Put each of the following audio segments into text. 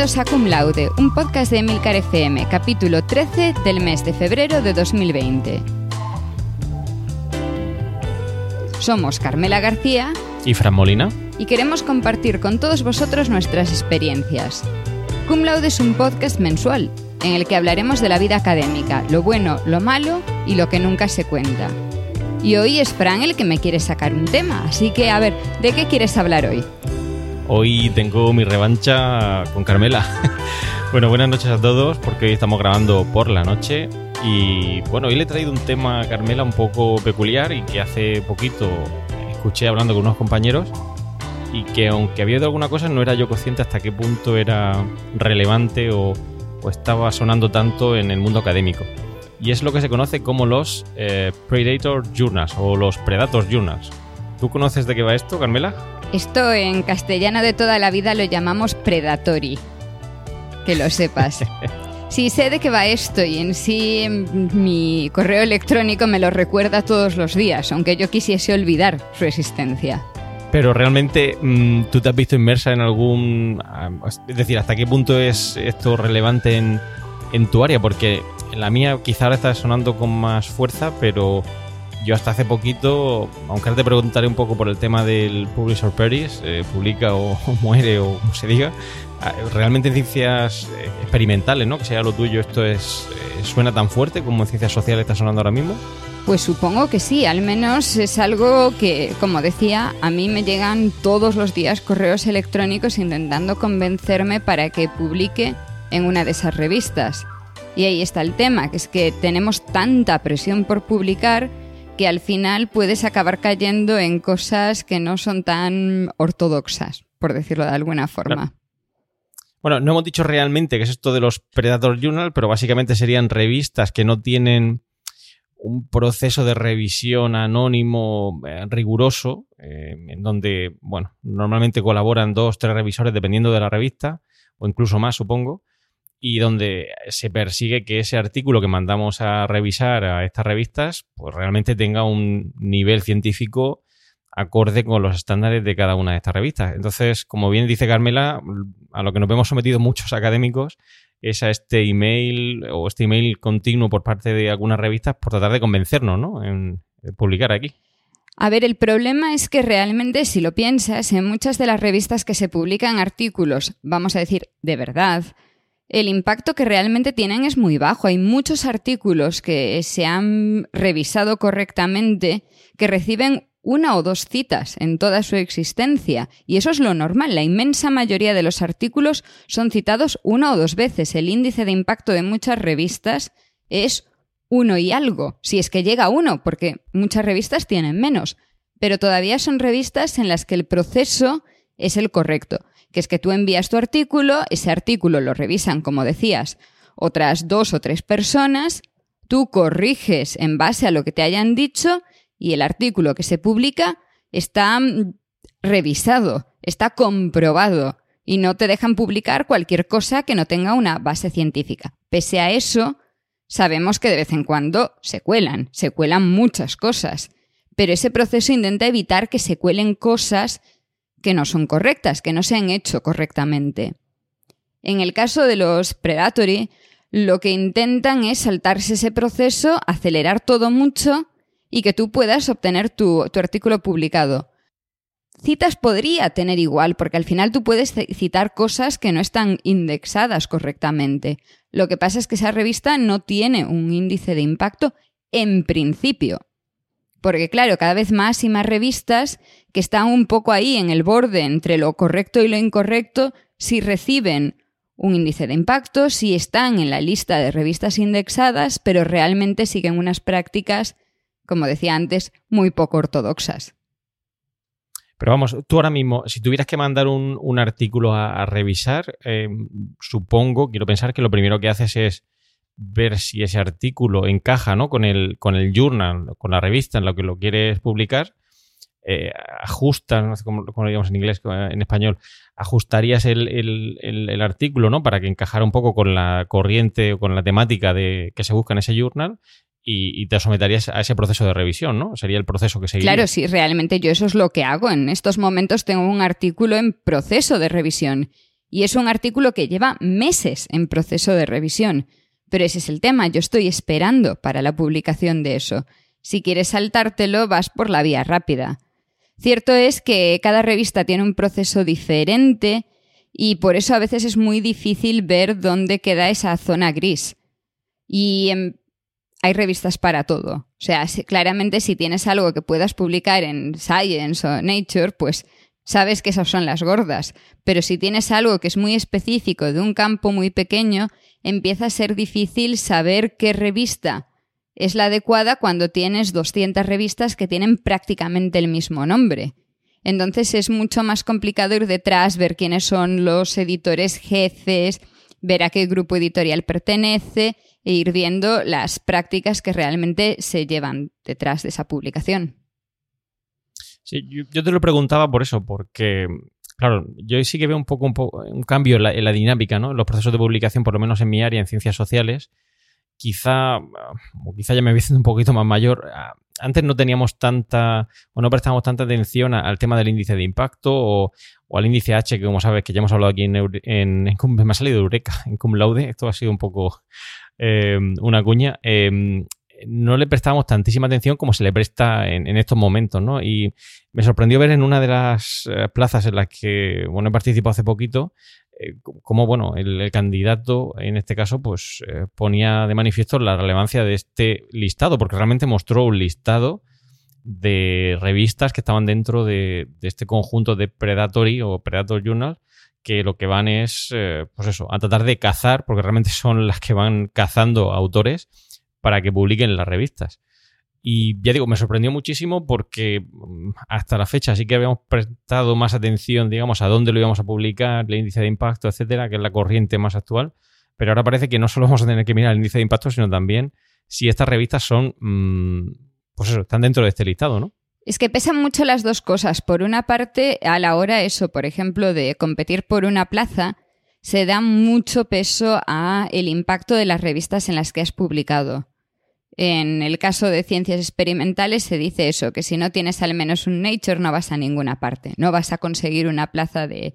Bienvenidos a Cum Laude, un podcast de Emilcar FM, capítulo 13 del mes de febrero de 2020. Somos Carmela García y Fran Molina y queremos compartir con todos vosotros nuestras experiencias. Cum Laude es un podcast mensual en el que hablaremos de la vida académica, lo bueno, lo malo y lo que nunca se cuenta. Y hoy es Fran el que me quiere sacar un tema, así que a ver, ¿de qué quieres hablar hoy? Hoy tengo mi revancha con Carmela. bueno, buenas noches a todos, porque hoy estamos grabando por la noche. Y bueno, hoy le he traído un tema a Carmela un poco peculiar y que hace poquito escuché hablando con unos compañeros y que aunque había oído alguna cosa no era yo consciente hasta qué punto era relevante o, estaba sonando tanto en el mundo académico. Y es lo que se conoce como los eh, Predator Journals o los Predator Journals. ¿Tú conoces de qué va esto, Carmela? Esto en castellano de toda la vida lo llamamos predatory. Que lo sepas. Sí, sé de qué va esto y en sí mi correo electrónico me lo recuerda todos los días, aunque yo quisiese olvidar su existencia. Pero realmente mm, tú te has visto inmersa en algún... Ah, es decir, ¿hasta qué punto es esto relevante en, en tu área? Porque en la mía quizá ahora está sonando con más fuerza, pero yo hasta hace poquito, aunque ahora te preguntaré un poco por el tema del Publisher Peris, eh, publica o, muere o como se diga, ah, realmente en ciencias eh, experimentales, ¿no? Que sea lo tuyo, esto es eh, suena tan fuerte como en ciencias sociales está sonando ahora mismo. Pues supongo que sí, al menos es algo que, como decía, a mí me llegan todos los días correos electrónicos intentando convencerme para que publique en una de esas revistas. Y ahí está el tema, que es que tenemos tanta presión por publicar que al final puedes acabar cayendo en cosas que no son tan ortodoxas, por decirlo de alguna forma. Bueno, no hemos dicho realmente qué es esto de los Predator Journal, pero básicamente serían revistas que no tienen un proceso de revisión anónimo eh, riguroso, eh, en donde, bueno, normalmente colaboran dos, tres revisores dependiendo de la revista, o incluso más, supongo, y donde se persigue que ese artículo que mandamos a revisar a estas revistas pues realmente tenga un nivel científico acorde con los estándares de cada una de estas revistas. Entonces, como bien dice Carmela, a lo que nos hemos sometido muchos académicos es a este email o este email continuo por parte de algunas revistas por tratar de convencernos ¿no? en publicar aquí. A ver, el problema es que realmente, si lo piensas, en muchas de las revistas que se publican artículos, vamos a decir, de verdad, el impacto que realmente tienen es muy bajo. Hay muchos artículos que se han revisado correctamente que reciben una o dos citas en toda su existencia. Y eso es lo normal. La inmensa mayoría de los artículos son citados una o dos veces. El índice de impacto de muchas revistas es uno y algo, si es que llega uno, porque muchas revistas tienen menos. Pero todavía son revistas en las que el proceso es el correcto que es que tú envías tu artículo, ese artículo lo revisan, como decías, otras dos o tres personas, tú corriges en base a lo que te hayan dicho y el artículo que se publica está mm, revisado, está comprobado y no te dejan publicar cualquier cosa que no tenga una base científica. Pese a eso, sabemos que de vez en cuando se cuelan, se cuelan muchas cosas, pero ese proceso intenta evitar que se cuelen cosas que no son correctas, que no se han hecho correctamente. En el caso de los predatory, lo que intentan es saltarse ese proceso, acelerar todo mucho y que tú puedas obtener tu, artículo publicado. Citas podría tener igual, porque al final tú puedes citar cosas que no están indexadas correctamente. Lo que pasa es que esa revista no tiene un índice de impacto en principio. Porque claro, cada vez más y más revistas que están un poco ahí en el borde entre lo correcto y lo incorrecto, si reciben un índice de impacto, si están en la lista de revistas indexadas, pero realmente siguen unas prácticas, como decía antes, muy poco ortodoxas. Pero vamos, tú ahora mismo, si tuvieras que mandar un, artículo a, revisar, eh, supongo, quiero pensar que lo primero que haces es ver si ese artículo encaja ¿no? con, el, con el journal, con la revista en la que lo quieres publicar, eh, ajustas, no sé cómo, lo digamos en inglés, en español, ajustarías el, artículo ¿no? para que encajara un poco con la corriente o con la temática de, que se busca en ese journal y, te someterías a ese proceso de revisión, ¿no? Sería el proceso que seguiría. Claro, sí, realmente yo eso es lo que hago. En estos momentos tengo un artículo en proceso de revisión Y es un artículo que lleva meses en proceso de revisión. Pero ese es el tema, yo estoy esperando para la publicación de eso. Si quieres saltártelo, vas por la vía rápida. Cierto es que cada revista tiene un proceso diferente y por eso a veces es muy difícil ver dónde queda esa zona gris. Y hay revistas para todo. O sea, claramente si tienes algo que puedas publicar en Science o Nature, pues sabes que esas son las gordas. Pero si tienes algo que es muy específico de un campo muy pequeño, empieza a ser difícil saber qué revista es la adecuada cuando tienes 200 revistas que tienen prácticamente el mismo nombre. Entonces es mucho más complicado ir detrás, ver quiénes son los editores jefes, ver a qué grupo editorial pertenece e ir viendo las prácticas que realmente se llevan detrás de esa publicación. Sí, yo, te lo preguntaba por eso, porque, claro, yo sí que veo un poco un, cambio en la, en la, dinámica, ¿no? En los procesos de publicación, por lo menos en mi área, en ciencias sociales, quizá, o quizá ya me voy un poquito más mayor, antes no teníamos tanta, o no prestábamos tanta atención al tema del índice de impacto o, al índice H, que como sabes que ya hemos hablado aquí en, en, me ha salido Eureka, en Cum Laude, esto ha sido un poco eh, una cuña. Eh, no le prestábamos tantísima atención como se le presta en, estos momentos, ¿no? Y me sorprendió ver en una de las eh, plazas en las que, bueno, he participado hace poquito, eh, como, bueno, el, candidato, en este caso, pues eh, ponía de manifiesto la relevancia de este listado, porque realmente mostró un listado de revistas que estaban dentro de, este conjunto de Predatory o Predator Journal, que lo que van es, pues eso, a tratar de cazar, porque realmente son las que van cazando autores para que publiquen las revistas. Y ya digo, me sorprendió muchísimo porque mm, hasta la fecha sí que habíamos prestado más atención, digamos, a dónde lo íbamos a publicar, el índice de impacto, etcétera, que es la corriente más actual. Pero ahora parece que no solo vamos a tener que mirar el índice de impacto, sino también si estas revistas son, mm, pues eso, están dentro de este listado, ¿no? Es que pesan mucho las dos cosas. Por una parte, a la hora eso, por ejemplo, de competir por una plaza, se da mucho peso a el impacto de las revistas en las que has publicado. En el caso de ciencias experimentales se dice eso, que si no tienes al menos un Nature no vas a ninguna parte, no vas a conseguir una plaza de,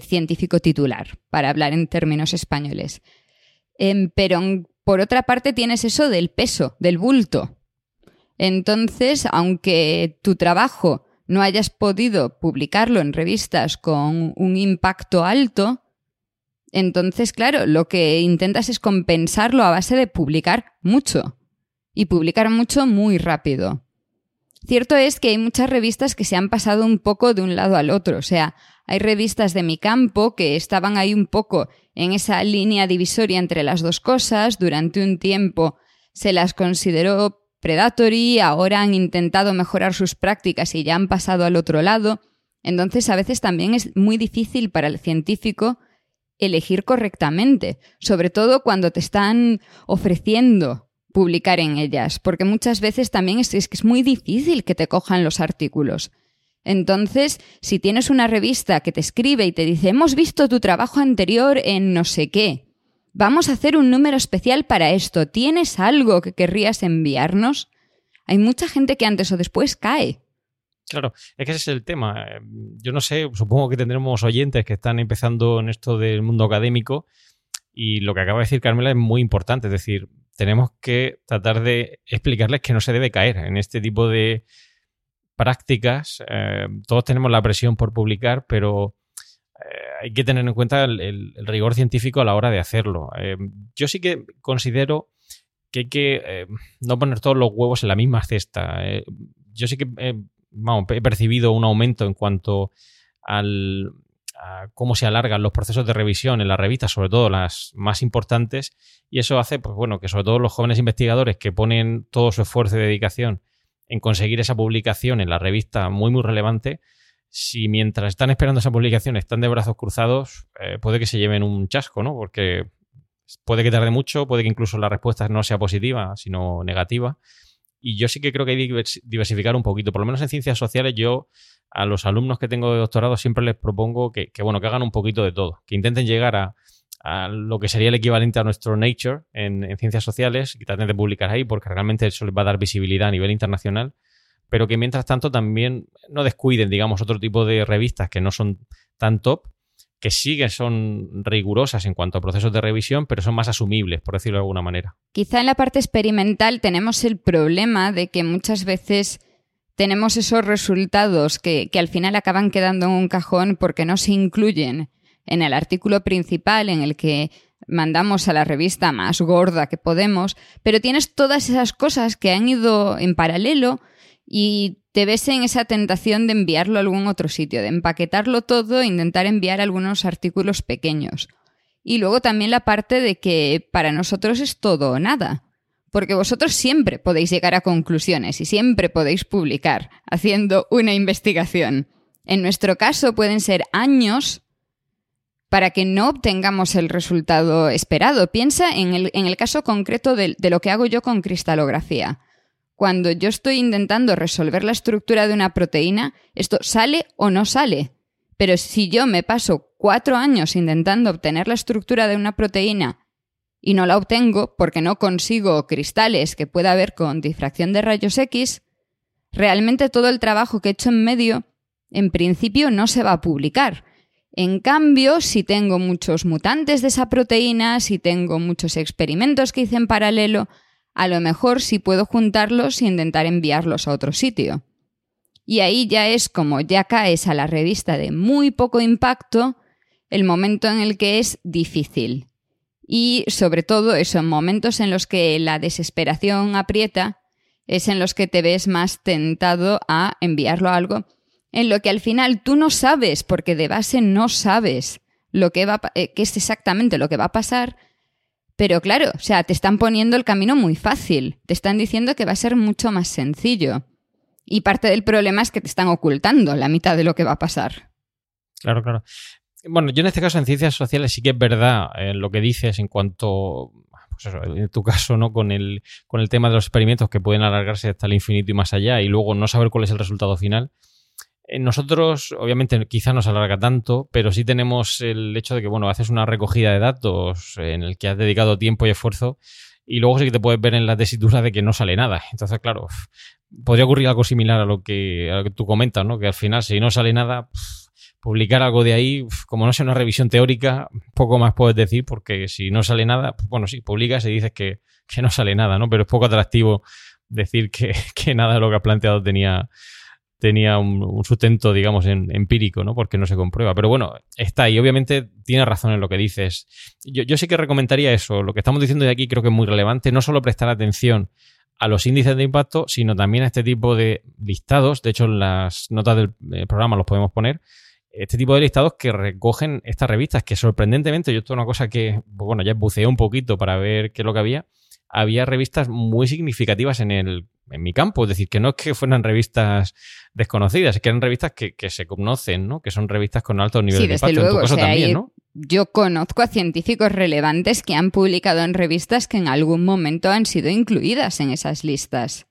científico titular, para hablar en términos españoles. Em, pero por otra parte tienes eso del peso, del bulto. Entonces, aunque tu trabajo no hayas podido publicarlo en revistas con un impacto alto, entonces, claro, lo que intentas es compensarlo a base de publicar mucho y publicar mucho muy rápido. Cierto es que hay muchas revistas que se han pasado un poco de un lado al otro, o sea, hay revistas de mi campo que estaban ahí un poco en esa línea divisoria entre las dos cosas, durante un tiempo se las consideró predatory, ahora han intentado mejorar sus prácticas y ya han pasado al otro lado, entonces a veces también es muy difícil para el científico elegir correctamente, sobre todo cuando te están ofreciendo publicar en ellas, porque muchas veces también es, que es muy difícil que te cojan los artículos. Entonces, si tienes una revista que te escribe y te dice, hemos visto tu trabajo anterior en no sé qué, vamos a hacer un número especial para esto, ¿tienes algo que querrías enviarnos? Hay mucha gente que antes o después cae. Claro, es que ese es el tema. Yo no sé, supongo que tendremos oyentes que están empezando en esto del mundo académico y lo que acaba de decir Carmela es muy importante, es decir, tenemos que tratar de explicarles que no se debe caer en este tipo de prácticas. Eh, todos tenemos la presión por publicar, pero eh, hay que tener en cuenta el, rigor científico a la hora de hacerlo. Eh, yo sí que considero que hay que no poner todos los huevos en la misma cesta. yo sí que he percibido un aumento en cuanto al, cómo se alargan los procesos de revisión en las revistas, sobre todo las más importantes, y eso hace, pues bueno, que sobre todo los jóvenes investigadores que ponen todo su esfuerzo y dedicación en conseguir esa publicación en la revista muy, muy relevante, si mientras están esperando esa publicación están de brazos cruzados, eh, puede que se lleven un chasco, ¿no? Porque puede que tarde mucho, puede que incluso la respuesta no sea positiva, sino negativa. Y yo sí que creo que hay que diversificar un poquito. Por lo menos en ciencias sociales yo a los alumnos que tengo de doctorado siempre les propongo que, bueno, que hagan un poquito de todo, que intenten llegar a, lo que sería el equivalente a nuestro Nature en, ciencias sociales, que traten de publicar ahí porque realmente eso les va a dar visibilidad a nivel internacional, pero que mientras tanto también no descuiden, digamos, otro tipo de revistas que no son tan top, que sí que son rigurosas en cuanto a procesos de revisión, pero son más asumibles, por decirlo de alguna manera. Quizá en la parte experimental tenemos el problema de que muchas veces tenemos esos resultados que, que al final acaban quedando en un cajón porque no se incluyen en el artículo principal en el que mandamos a la revista más gorda que podemos, pero tienes todas esas cosas que han ido en paralelo y te ves en esa tentación de enviarlo a algún otro sitio, de empaquetarlo todo e intentar enviar algunos artículos pequeños. Y luego también la parte de que para nosotros es todo o nada, porque vosotros siempre podéis llegar a conclusiones y siempre podéis publicar haciendo una investigación. En nuestro caso pueden ser años para que no obtengamos el resultado esperado. Piensa en el, caso concreto de lo que hago yo con cristalografía cuando yo estoy intentando resolver la estructura de una proteína, esto sale o no sale. Pero si yo me paso cuatro años intentando obtener la estructura de una proteína y no la obtengo porque no consigo cristales que pueda haber con difracción de rayos X, realmente todo el trabajo que he hecho en medio, en principio, no se va a publicar. En cambio, si tengo muchos mutantes de esa proteína, si tengo muchos experimentos que hice en paralelo, a lo mejor sí puedo juntarlos e intentar enviarlos a otro sitio. Y ahí ya es como ya caes a la revista de muy poco impacto, el momento en el que es difícil. Y sobre todo eso, en momentos en los que la desesperación aprieta, es en los que te ves más tentado a enviarlo a algo en lo que al final tú no sabes, porque de base no sabes lo que eh, qué es exactamente lo que va a pasar, pero claro, o sea, te están poniendo el camino muy fácil, te están diciendo que va a ser mucho más sencillo. Y parte del problema es que te están ocultando la mitad de lo que va a pasar. Claro, claro. Bueno, yo en este caso en ciencias sociales sí que es verdad eh, lo que dices en cuanto, pues en tu caso, ¿no? Con el, con el tema de los experimentos que pueden alargarse hasta el infinito y más allá y luego no saber cuál es el resultado final. Eh, nosotros, obviamente, quizá no se alarga tanto, pero sí tenemos el hecho de que, bueno, haces una recogida de datos en el que has dedicado tiempo y esfuerzo y luego sí que te puedes ver en la tesitura de que no sale nada. Entonces, claro, podría ocurrir algo similar a lo que, tú comentas, ¿no? Que al final, si no sale nada, publicar algo de ahí, como no sea una revisión teórica, poco más puedes decir, porque si no sale nada, bueno, sí, publicas y dices que, que no sale nada, ¿no? Pero es poco atractivo decir que, que nada de lo que has planteado tenía tenía un, sustento, digamos, empírico, ¿no? Porque no se comprueba. Pero bueno, está ahí. Obviamente tiene razón en lo que dices. Yo, sí que recomendaría eso. Lo que estamos diciendo de aquí creo que es muy relevante. No solo prestar atención a los índices de impacto, sino también a este tipo de listados. De hecho, en las notas del eh, programa los podemos poner. Este tipo de listados que recogen estas revistas, que sorprendentemente, yo esto es una cosa que, pues bueno, ya buceé un poquito para ver qué es lo que había. Había revistas muy significativas en el en mi campo. Es decir, que no es que fueran revistas desconocidas, es que eran revistas que, se conocen, ¿no? Que son revistas con alto nivel de impacto. Luego, también, Yo conozco a científicos relevantes que han publicado en revistas que en algún momento han sido incluidas en esas listas.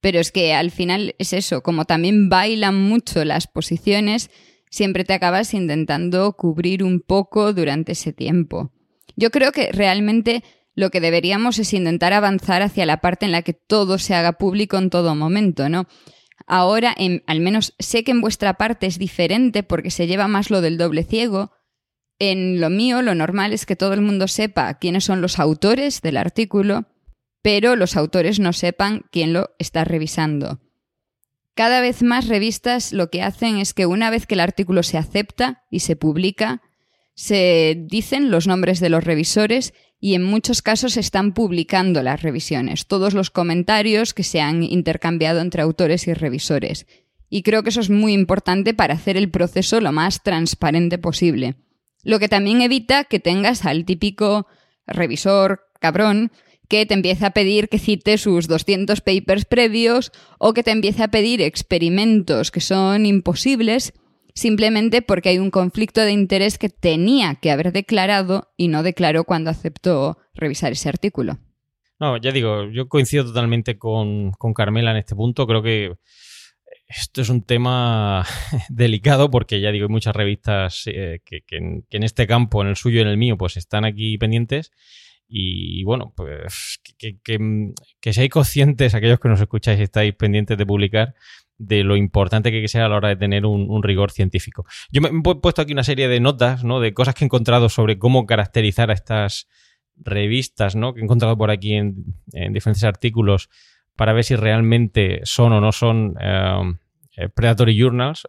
Pero es que al final es eso, como también bailan mucho las posiciones, siempre te acabas intentando cubrir un poco durante ese tiempo. Yo creo que realmente lo que deberíamos es intentar avanzar hacia la parte en la que todo se haga público en todo momento, ¿no? Ahora, al menos sé que en vuestra parte es diferente porque se lleva más lo del doble ciego. En lo mío, lo normal es que todo el mundo sepa quiénes son los autores del artículo, pero los autores no sepan quién lo está revisando. Cada vez más revistas lo que hacen es que una vez que el artículo se acepta y se publica, se dicen los nombres de los revisores y en muchos casos están publicando las revisiones, todos los comentarios que se han intercambiado entre autores y revisores. Y creo que eso es muy importante para hacer el proceso lo más transparente posible. Lo que también evita que tengas al típico revisor cabrón que te empiece a pedir que cite sus 200 papers previos o que te empiece a pedir experimentos que son imposibles simplemente porque hay un conflicto de interés que tenía que haber declarado y no declaró cuando aceptó revisar ese artículo. No, ya digo, yo coincido totalmente con, Carmela en este punto. Creo que esto es un tema delicado porque ya digo, hay muchas revistas eh, que, en, este campo, en el suyo y en el mío, pues están aquí pendientes. Y bueno, pues que, que, seáis conscientes, aquellos que nos escucháis y estáis pendientes de publicar, de lo importante que sea a la hora de tener un, rigor científico. Yo me he puesto aquí una serie de notas, ¿no? De cosas que he encontrado sobre cómo caracterizar a estas revistas, ¿no? Que he encontrado por aquí en, diferentes artículos para ver si realmente son o no son eh, eh, Predatory Journals.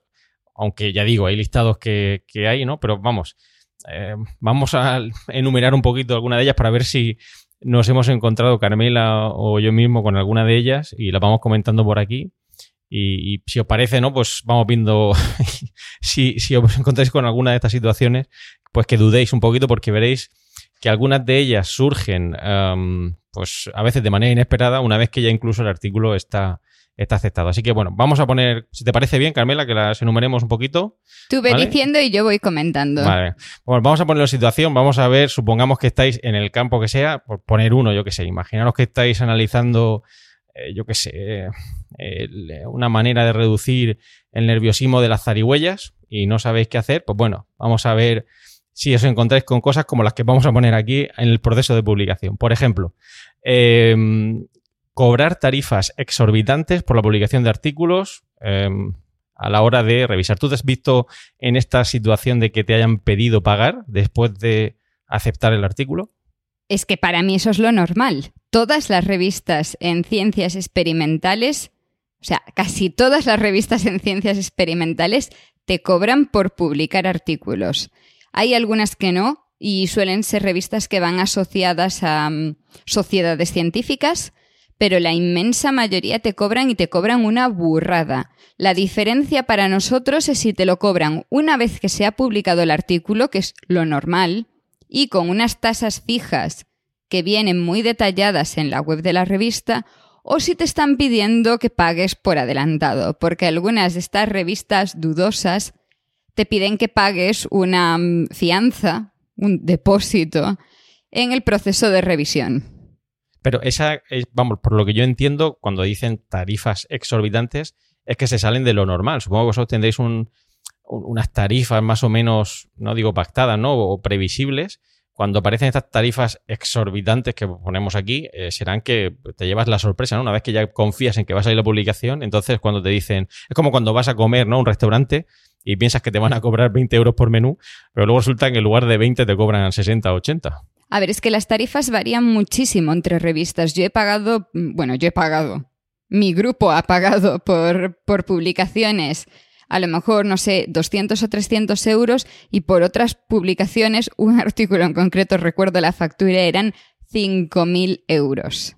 Aunque ya digo, hay listados que, hay, ¿no? Pero vamos, eh, vamos a enumerar un poquito alguna de ellas para ver si nos hemos encontrado Carmela o yo mismo con alguna de ellas y la vamos comentando por aquí. Y, si os parece, ¿no? Pues vamos viendo si, si, os encontráis con alguna de estas situaciones, pues que dudéis un poquito porque veréis que algunas de ellas surgen, em, pues a veces de manera inesperada, una vez que ya incluso el artículo está, está aceptado. Así que bueno, vamos a poner, si te parece bien, Carmela, que las enumeremos un poquito. Tú ve diciendo y yo voy comentando. Vale. Bueno, vamos a ponerlo en situación, vamos a ver, supongamos que estáis en el campo que sea, por poner uno, yo que sé, imaginaros que estáis analizando, eh, yo que sé, una manera de reducir el nerviosismo de las zarigüeyas y no sabéis qué hacer, pues bueno, vamos a ver si os encontráis con cosas como las que vamos a poner aquí en el proceso de publicación. Por ejemplo, eh, cobrar tarifas exorbitantes por la publicación de artículos em, a la hora de revisar. ¿Tú te has visto en esta situación de que te hayan pedido pagar después de aceptar el artículo? Es que para mí eso es lo normal. Todas las revistas en ciencias experimentales, o sea, casi todas las revistas en ciencias experimentales te cobran por publicar artículos. Hay algunas que no y suelen ser revistas que van asociadas a mm, sociedades científicas pero la inmensa mayoría te cobran y te cobran una burrada. La diferencia para nosotros es si te lo cobran una vez que se ha publicado el artículo, que es lo normal, y con unas tasas fijas que vienen muy detalladas en la web de la revista, o si te están pidiendo que pagues por adelantado, porque algunas de estas revistas dudosas te piden que pagues una mm, fianza, un depósito, en el proceso de revisión. Pero esa, vamos, por lo que yo entiendo, cuando dicen tarifas exorbitantes, es que se salen de lo normal. Supongo que vosotros tendréis unas tarifas más o menos, no digo pactadas, ¿no? O previsibles. Cuando aparecen estas tarifas exorbitantes que ponemos aquí, eh, serán que te llevas la sorpresa, ¿no? Una vez que ya confías en que va a salir la publicación, entonces cuando te dicen, es como cuando vas a comer, ¿no? Un restaurante y piensas que te van a cobrar 20 euros por menú, pero luego resulta que en lugar de 20 te cobran 60 o 80. A ver, es que las tarifas varían muchísimo entre revistas. Yo he pagado, bueno, yo he pagado, mi grupo ha pagado por, por publicaciones a lo mejor, no sé, 200 o 300 euros y por otras publicaciones, un artículo en concreto, recuerdo la factura, eran 5.000 euros.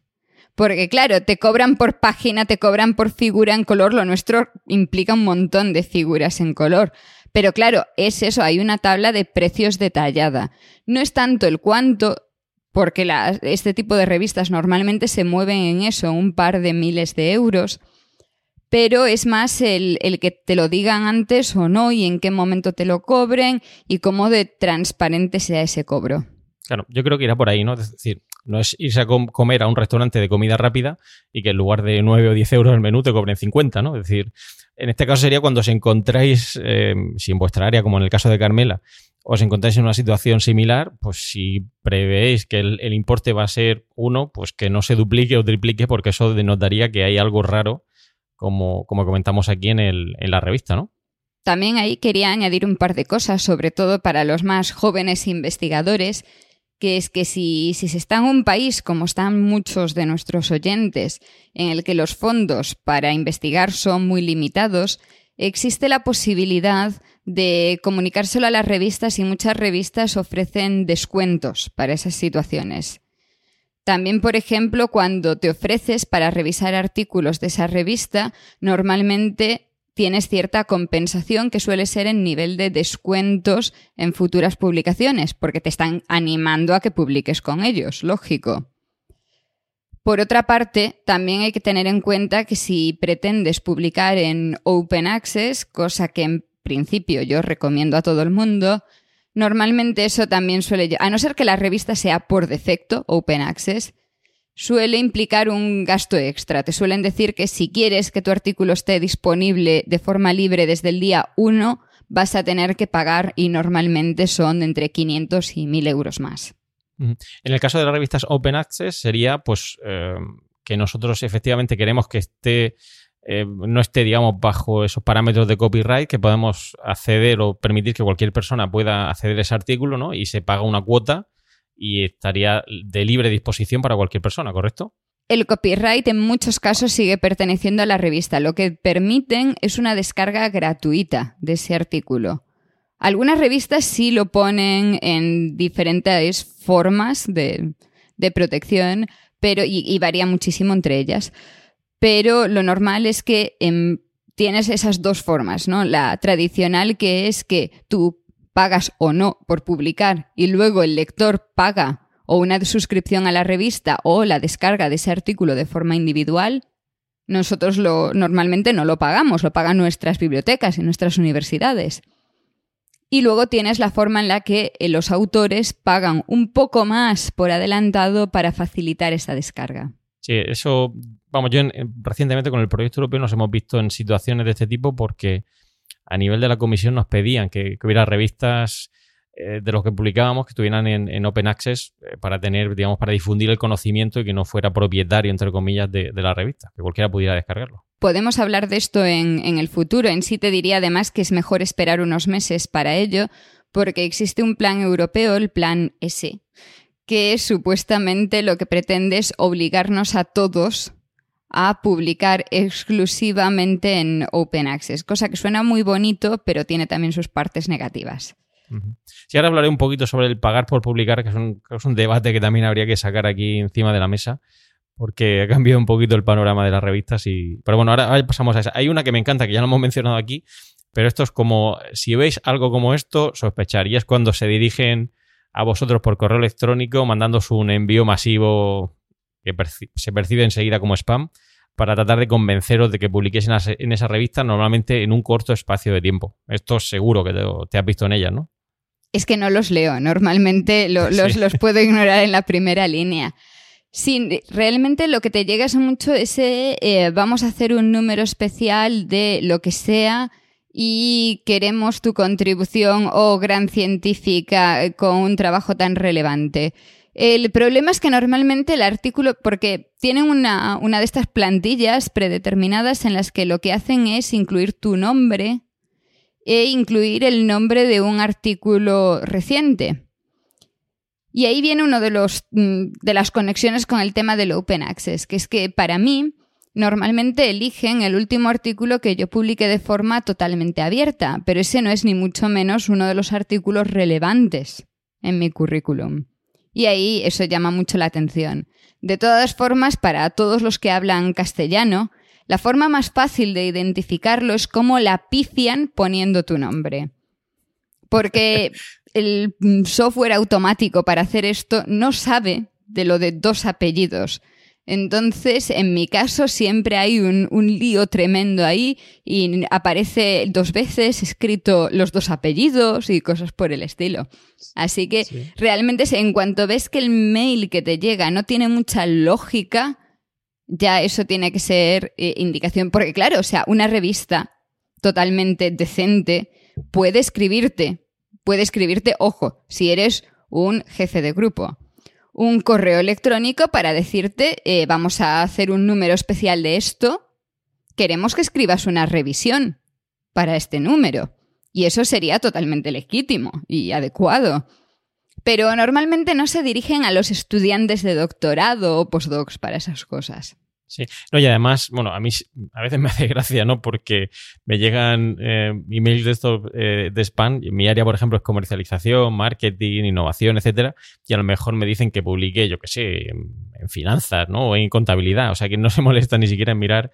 Porque claro, te cobran por página, te cobran por figura en color, lo nuestro implica un montón de figuras en color. Pero claro, es eso, hay una tabla de precios detallada. No es tanto el cuánto, porque este tipo de revistas normalmente se mueven en eso, un par de miles de euros, pero es más el, el, que te lo digan antes o no y en qué momento te lo cobren y cómo de transparente sea ese cobro. Claro, yo creo que irá por ahí, ¿no? Es decir, no es irse a comer a un restaurante de comida rápida y que en lugar de 9 o 10 euros el menú te cobren 50, ¿no? Es decir, en este caso sería cuando os encontráis, eh, si en vuestra área, como en el caso de Carmela, os encontráis en una situación similar, pues si prevéis que el, importe va a ser uno, pues que no se duplique o triplique, porque eso denotaría que hay algo raro, como, como comentamos aquí en, el, en la revista, ¿no? También ahí quería añadir un par de cosas, sobre todo para los más jóvenes investigadores, que es que si, se está en un país, como están muchos de nuestros oyentes, en el que los fondos para investigar son muy limitados, existe la posibilidad de comunicárselo a las revistas y muchas revistas ofrecen descuentos para esas situaciones. También, por ejemplo, cuando te ofreces para revisar artículos de esa revista, normalmente tienes cierta compensación que suele ser en nivel de descuentos en futuras publicaciones, porque te están animando a que publiques con ellos, lógico. Por otra parte, también hay que tener en cuenta que si pretendes publicar en Open Access, cosa que en principio yo recomiendo a todo el mundo, normalmente eso también suele, a no ser que la revista sea por defecto Open Access, suele implicar un gasto extra. Te suelen decir que si quieres que tu artículo esté disponible de forma libre desde el día 1, vas a tener que pagar y normalmente son entre 500 y 1000 euros más. En el caso de las revistas Open Access sería pues eh, que nosotros efectivamente queremos que esté eh, no esté, digamos, bajo esos parámetros de copyright que podemos acceder o permitir que cualquier persona pueda acceder a ese artículo, ¿no? Y se paga una cuota y estaría de libre disposición para cualquier persona, ¿correcto? El copyright en muchos casos sigue perteneciendo a la revista. Lo que permiten es una descarga gratuita de ese artículo. Algunas revistas sí lo ponen en diferentes formas de, protección, pero y, varía muchísimo entre ellas. Pero lo normal es que em, tienes esas dos formas, ¿no? La tradicional que es que tú pagas o no por publicar y luego el lector paga o una suscripción a la revista o la descarga de ese artículo de forma individual, nosotros lo, normalmente no lo pagamos, lo pagan nuestras bibliotecas y nuestras universidades. Y luego tienes la forma en la que eh, los autores pagan un poco más por adelantado para facilitar esa descarga. Sí, eso, vamos, yo recientemente con el proyecto europeo nos hemos visto en situaciones de este tipo porque a nivel de la comisión nos pedían que hubiera revistas eh, de los que publicábamos que estuvieran en, Open Access eh, para tener, digamos, para difundir el conocimiento y que no fuera propietario, entre comillas, de, la revista, que cualquiera pudiera descargarlo. Podemos hablar de esto en, en el futuro. En sí te diría además que es mejor esperar unos meses para ello, porque existe un plan europeo, el plan S, que supuestamente lo que pretende es obligarnos a todos a publicar exclusivamente en Open Access, cosa que suena muy bonito, pero tiene también sus partes negativas. Sí, ahora hablaré un poquito sobre el pagar por publicar, que es, un, debate que también habría que sacar aquí encima de la mesa, porque ha cambiado un poquito el panorama de las revistas. Y... Pero bueno, ahora, pasamos a esa. Hay una que me encanta, que ya lo hemos mencionado aquí, pero esto es como, si veis algo como esto, sospechar. Y es cuando se dirigen a vosotros por correo electrónico, mandándos un envío masivo que se percibe enseguida como spam para tratar de convenceros de que publiquéis en, esa revista, normalmente en un corto espacio de tiempo. Esto seguro que te, te has visto en ella, ¿no? Es que no los leo, normalmente los, los, puedo ignorar en la primera línea. Sí, realmente lo que te llega es mucho ese eh, vamos a hacer un número especial de lo que sea y queremos tu contribución o gran científica con un trabajo tan relevante. El problema es que normalmente el artículo, porque tienen una, una de estas plantillas predeterminadas en las que lo que hacen es incluir tu nombre e incluir el nombre de un artículo reciente. Y ahí viene uno de, los, mm, de las conexiones con el tema del Open Access, que es que para mí normalmente eligen el último artículo que yo publique de forma totalmente abierta, pero ese no es ni mucho menos uno de los artículos relevantes en mi currículum. Y ahí eso llama mucho la atención. De todas formas, para todos los que hablan castellano, la forma más fácil de identificarlo es cómo la pifian poniendo tu nombre. Porque el software automático para hacer esto no sabe de lo de dos apellidos. Entonces, en mi caso, siempre hay un, lío tremendo ahí y aparece dos veces escrito los dos apellidos y cosas por el estilo. Así que realmente en cuanto ves que el mail que te llega no tiene mucha lógica, ya eso tiene que ser eh, indicación, porque claro, o sea, una revista totalmente decente puede escribirte, puede escribirte, ojo, si eres un jefe de grupo, un correo electrónico para decirte, eh, vamos a hacer un número especial de esto, queremos que escribas una revisión para este número. Y eso sería totalmente legítimo y adecuado. Pero normalmente no se dirigen a los estudiantes de doctorado o postdocs para esas cosas. Sí, no, y además, bueno, a mí a veces me hace gracia, ¿no? Porque me llegan eh, emails de estos eh, de spam. Mi área, por ejemplo, es comercialización, marketing, innovación, etcétera. Y a lo mejor me dicen que publiqué, yo qué sé, en, en, finanzas, ¿no? O en contabilidad. O sea, que no se molesta ni siquiera en mirar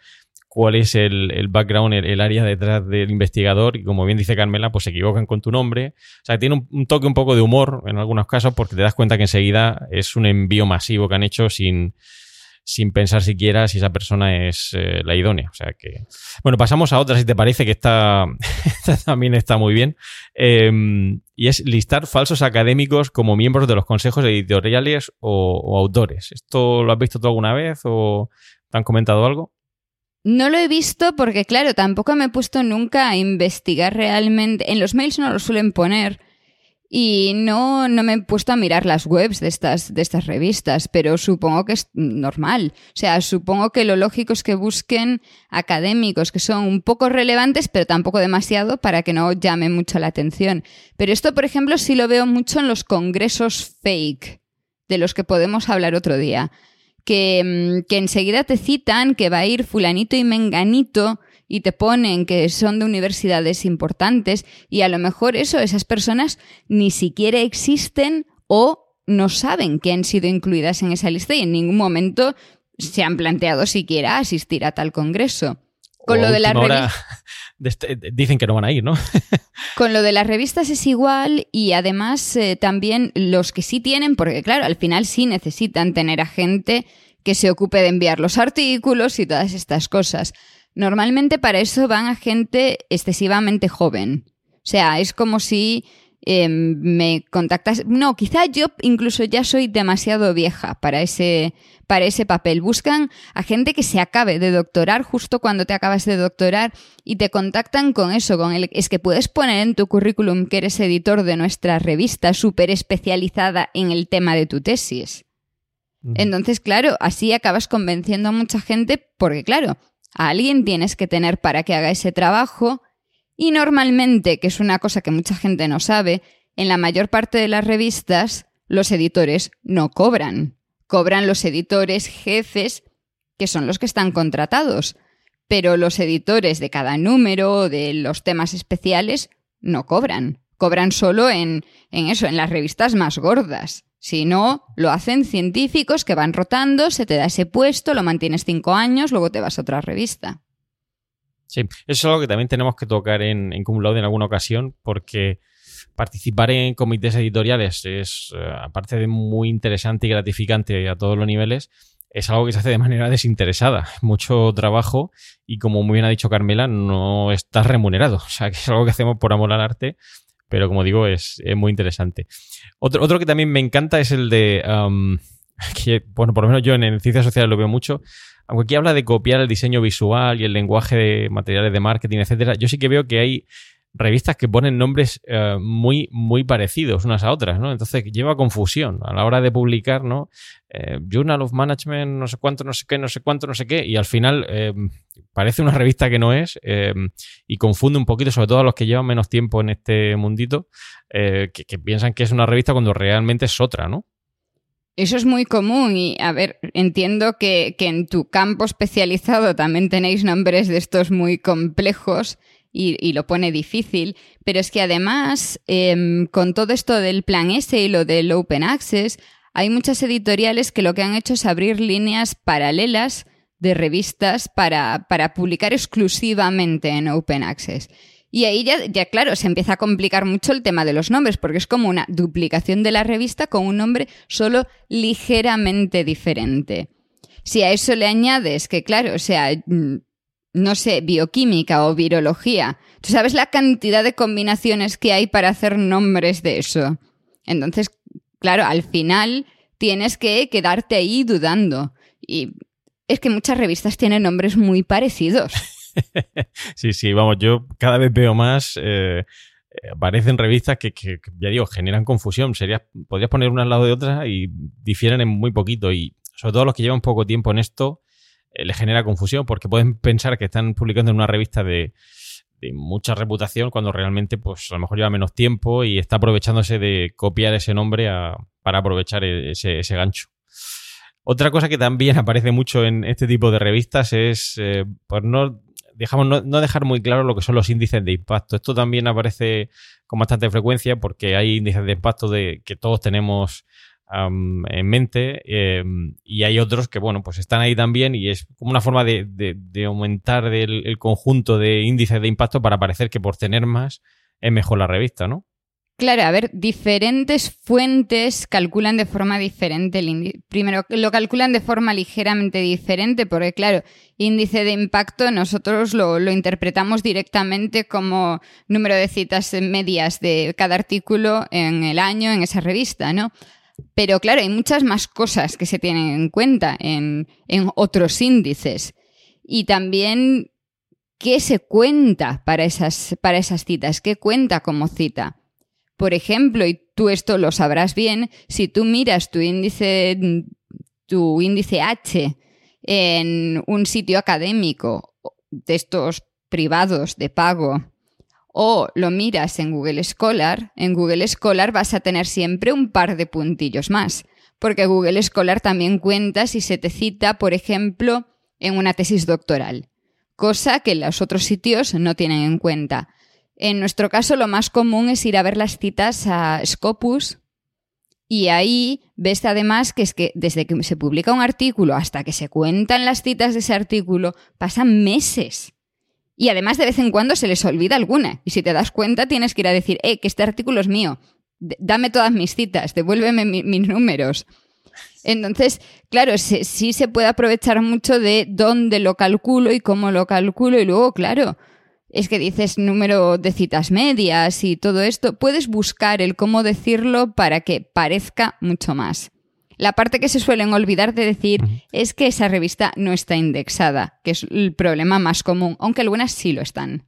cuál es el, background, el, área detrás del investigador y como bien dice Carmela, pues se equivocan con tu nombre. O sea, tiene un, toque un poco de humor en algunos casos porque te das cuenta que enseguida es un envío masivo que han hecho sin, sin pensar siquiera si esa persona es eh, la idónea. O sea que. Bueno, pasamos a otra, si te parece que esta, también está muy bien. Em, y es listar falsos académicos como miembros de los consejos editoriales o, o autores. ¿Esto lo has visto tú alguna vez o te han comentado algo? No lo he visto porque, claro, tampoco me he puesto nunca a investigar realmente. En los mails no lo suelen poner. Y no, no me he puesto a mirar las webs de estas, de estas revistas, pero supongo que es normal. O sea, supongo que lo lógico es que busquen académicos que son un poco relevantes, pero tampoco demasiado para que no llame mucho la atención. Pero esto, por ejemplo, sí lo veo mucho en los congresos fake, de los que podemos hablar otro día. Que, mm, que enseguida te citan que va a ir fulanito y menganito y te ponen que son de universidades importantes y a lo mejor eso, esas personas ni siquiera existen o no saben que han sido incluidas en esa lista y en ningún momento se han planteado siquiera asistir a tal congreso. Con lo de las revistas. Este, dicen que no van a ir, ¿no? Con lo de las revistas es igual y además eh, también los que sí tienen, porque claro, al final sí necesitan tener a gente que se ocupe de enviar los artículos y todas estas cosas. Normalmente para eso van a gente excesivamente joven. O sea, es como si em, me contactas. No, quizá yo incluso ya soy demasiado vieja para ese, para ese papel. Buscan a gente que se acabe de doctorar justo cuando te acabas de doctorar y te contactan con eso, con el, es que puedes poner en tu currículum que eres editor de nuestra revista súper especializada en el tema de tu tesis. Entonces, claro, así acabas convenciendo a mucha gente porque, claro, a alguien tienes que tener para que haga ese trabajo y normalmente, que es una cosa que mucha gente no sabe, en la mayor parte de las revistas los editores no cobran. Cobran los editores jefes, que son los que están contratados. Pero los editores de cada número, de los temas especiales, no cobran. Cobran solo en, en eso, en las revistas más gordas. Si no, lo hacen científicos que van rotando, se te da ese puesto, lo mantienes cinco años, luego te vas a otra revista. Sí, eso es algo que también tenemos que tocar en, en Cum en alguna ocasión, porque participar en comités editoriales es, eh, aparte de muy interesante y gratificante a todos los niveles, es algo que se hace de manera desinteresada, mucho trabajo y como muy bien ha dicho Carmela, no está remunerado. O sea, que es algo que hacemos por amor al arte pero como digo, es, muy interesante. Otro, otro, que también me encanta es el de, bueno, por lo menos yo en, ciencias sociales lo veo mucho, aunque aquí habla de copiar el diseño visual y el lenguaje de materiales de marketing, etcétera, yo sí que veo que hay revistas que ponen nombres eh, muy, muy parecidos unas a otras, ¿no? Entonces lleva confusión a la hora de publicar, ¿no? Eh, Journal of Management, no sé cuánto, no sé qué, no sé cuánto, no sé qué, y al final eh, parece una revista que no es y confunde un poquito, sobre todo a los que llevan menos tiempo en este mundito, que, piensan que es una revista cuando realmente es otra, ¿no? Eso es muy común y, a ver, entiendo que, que, en tu campo especializado también tenéis nombres de estos muy complejos y, lo pone difícil, pero es que además, em, con todo esto del plan S y lo del Open Access, hay muchas editoriales que lo que han hecho es abrir líneas paralelas de revistas para, para publicar exclusivamente en Open Access. Y ahí ya, ya, claro, se empieza a complicar mucho el tema de los nombres, porque es como una duplicación de la revista con un nombre solo ligeramente diferente. Si a eso le añades que, claro, o sea, mm, no sé, bioquímica o virología. ¿Tú sabes la cantidad de combinaciones que hay para hacer nombres de eso? Entonces, claro, al final tienes que quedarte ahí dudando. Y es que muchas revistas tienen nombres muy parecidos. sí, sí, vamos, yo cada vez veo más... Eh, aparecen revistas que, ya digo, generan confusión. Sería, podrías poner una al lado de otra y difieren en muy poquito. Y sobre todo los que llevan poco tiempo en esto, eh, le genera confusión porque pueden pensar que están publicando en una revista de, mucha reputación cuando realmente pues a lo mejor lleva menos tiempo y está aprovechándose de copiar ese nombre para aprovechar e, ese, gancho. Otra cosa que también aparece mucho en este tipo de revistas es, eh, pues no, dejamos, no, dejar muy claro lo que son los índices de impacto. Esto también aparece con bastante frecuencia porque hay índices de impacto de que todos tenemos en mente em, y hay otros que, bueno, pues están ahí también y es como una forma de, aumentar el, conjunto de índices de impacto para parecer que por tener más es mejor la revista, ¿no? Claro, a ver, diferentes fuentes calculan de forma diferente el índice. Primero, lo calculan de forma ligeramente diferente, porque claro, índice de impacto nosotros lo, lo interpretamos directamente como número de citas medias de cada artículo en el año en esa revista, ¿no? Pero claro, hay muchas más cosas que se tienen en cuenta en, otros índices. Y también qué se cuenta para esas, para esas citas, qué cuenta como cita. Por ejemplo, y tú esto lo sabrás bien, si tú miras tu índice, tu índice H en un sitio académico de estos privados de pago o lo miras en Google Scholar, en Google Scholar vas a tener siempre un par de puntillos más, porque Google Scholar también cuenta si se te cita, por ejemplo, en una tesis doctoral, cosa que los otros sitios no tienen en cuenta. En nuestro caso, lo más común es ir a ver las citas a Scopus y ahí ves además que es que desde que se publica un artículo hasta que se cuentan las citas de ese artículo pasan meses. Y además de vez en cuando se les olvida alguna. Y si te das cuenta tienes que ir a decir, eh, que este artículo es mío. dame todas mis citas, devuélveme mis números. Entonces, claro, sí se puede aprovechar mucho de dónde lo calculo y cómo lo calculo. Y luego, claro, es que dices número de citas medias y todo esto. Puedes buscar el cómo decirlo para que parezca mucho más. La parte que se suelen olvidar de decir es que esa revista no está indexada, que es el problema más común, aunque algunas sí lo están.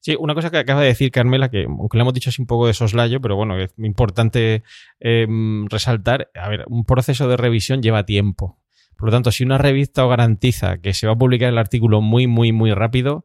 Sí, una cosa que acaba de decir Carmela, que aunque le hemos dicho así un poco de soslayo, pero bueno, es importante em, resaltar, a ver, un proceso de revisión lleva tiempo. Por lo tanto, si una revista os garantiza que se va a publicar el artículo muy, muy, muy rápido,